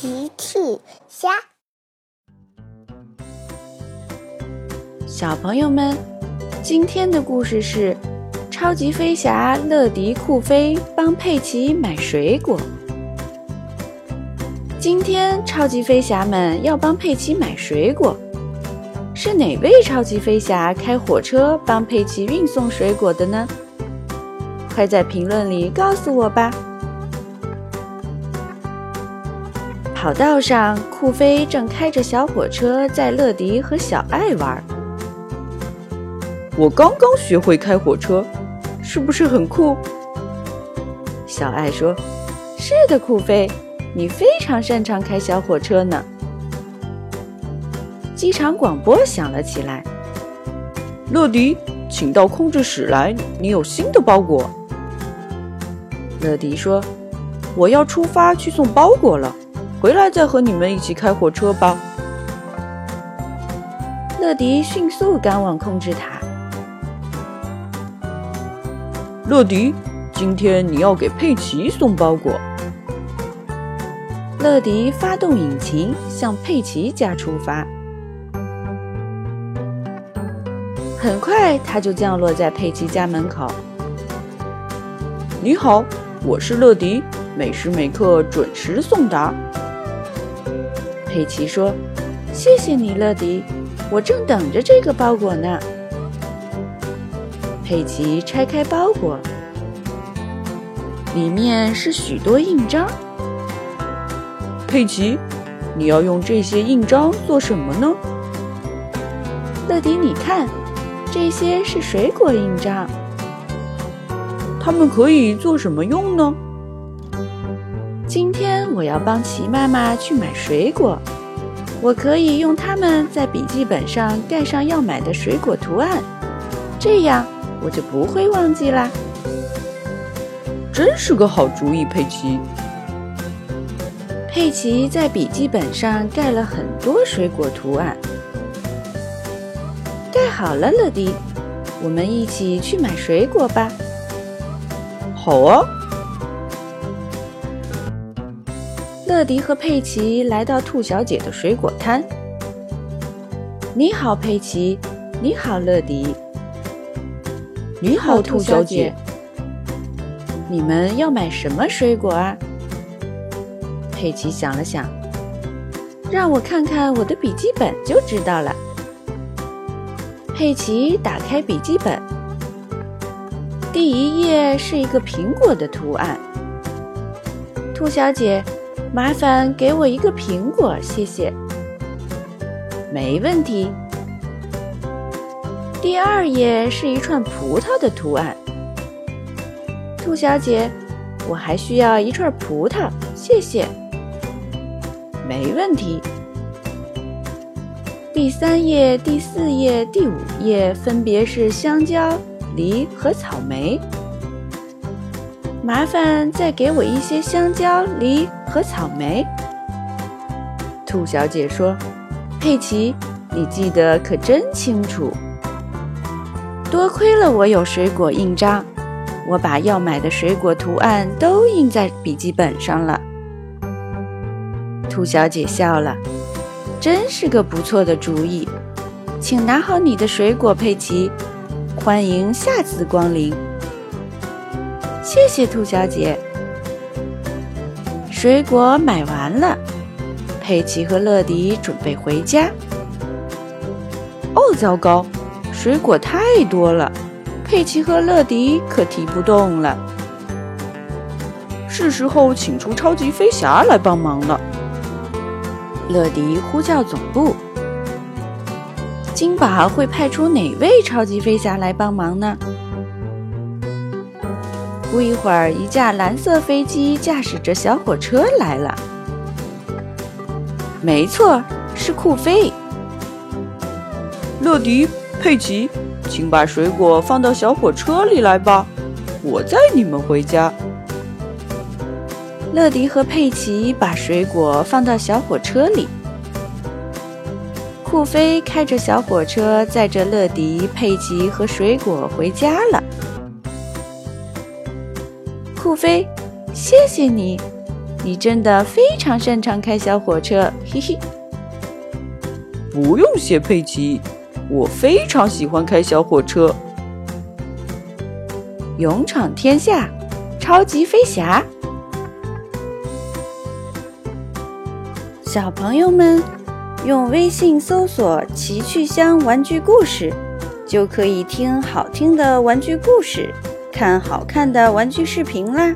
奇趣虾，小朋友们，今天的故事是超级飞侠乐迪酷飞帮佩奇买水果。今天超级飞侠们要帮佩奇买水果，是哪位超级飞侠开火车帮佩奇运送水果的呢？快在评论里告诉我吧！跑道上，酷飞正开着小火车载乐迪和小爱玩。我刚刚学会开火车，是不是很酷？小爱说：“是的，酷飞，你非常擅长开小火车呢。”机场广播响了起来：“乐迪，请到控制室来，你有新的包裹。”乐迪说：“我要出发去送包裹了。”回来再和你们一起开火车吧。乐迪迅速赶往控制塔。乐迪，今天你要给佩奇送包裹。乐迪发动引擎，向佩奇家出发。很快，他就降落在佩奇家门口。你好，我是乐迪，每时每刻准时送达。佩奇说：“谢谢你，乐迪，我正等着这个包裹呢。”佩奇拆开包裹，里面是许多印章。佩奇，你要用这些印章做什么呢？乐迪，你看，这些是水果印章。它们可以做什么用呢？我要帮齐妈妈去买水果，我可以用它们在笔记本上盖上要买的水果图案，这样我就不会忘记啦。真是个好主意，佩奇。佩奇在笔记本上盖了很多水果图案，盖好了，乐迪，我们一起去买水果吧。好啊。乐迪和佩奇来到兔小姐的水果摊。你好，佩奇。你好，乐迪。你好，兔小姐。你们要买什么水果啊？佩奇想了想，让我看看我的笔记本就知道了。佩奇打开笔记本，第一页是一个苹果的图案。兔小姐。麻烦给我一个苹果，谢谢。没问题。第二页是一串葡萄的图案。兔小姐，我还需要一串葡萄，谢谢。没问题。第三页、第四页、第五页分别是香蕉、梨和草莓。麻烦再给我一些香蕉、梨和草莓。兔小姐说：“佩奇，你记得可真清楚。多亏了我有水果印章，我把要买的水果图案都印在笔记本上了。”兔小姐笑了：“真是个不错的主意，请拿好你的水果，佩奇。欢迎下次光临。”谢谢兔小姐。水果买完了，佩奇和乐迪准备回家。哦，糟糕，水果太多了，佩奇和乐迪可提不动了。是时候请出超级飞侠来帮忙了。乐迪呼叫总部：“金宝会派出哪位超级飞侠来帮忙呢？”不一会儿，一架蓝色飞机驾驶着小火车来了。没错，是酷飞。乐迪、佩奇，请把水果放到小火车里来吧，我载你们回家。乐迪和佩奇把水果放到小火车里。酷飞开着小火车载着乐迪、佩奇和水果回家了。酷飞，谢谢你！你真的非常擅长开小火车，嘿嘿。不用谢，佩奇，我非常喜欢开小火车。勇闯天下，超级飞侠。小朋友们，用微信搜索“奇趣箱玩具故事”，就可以听好听的玩具故事，看好看的玩具视频啦。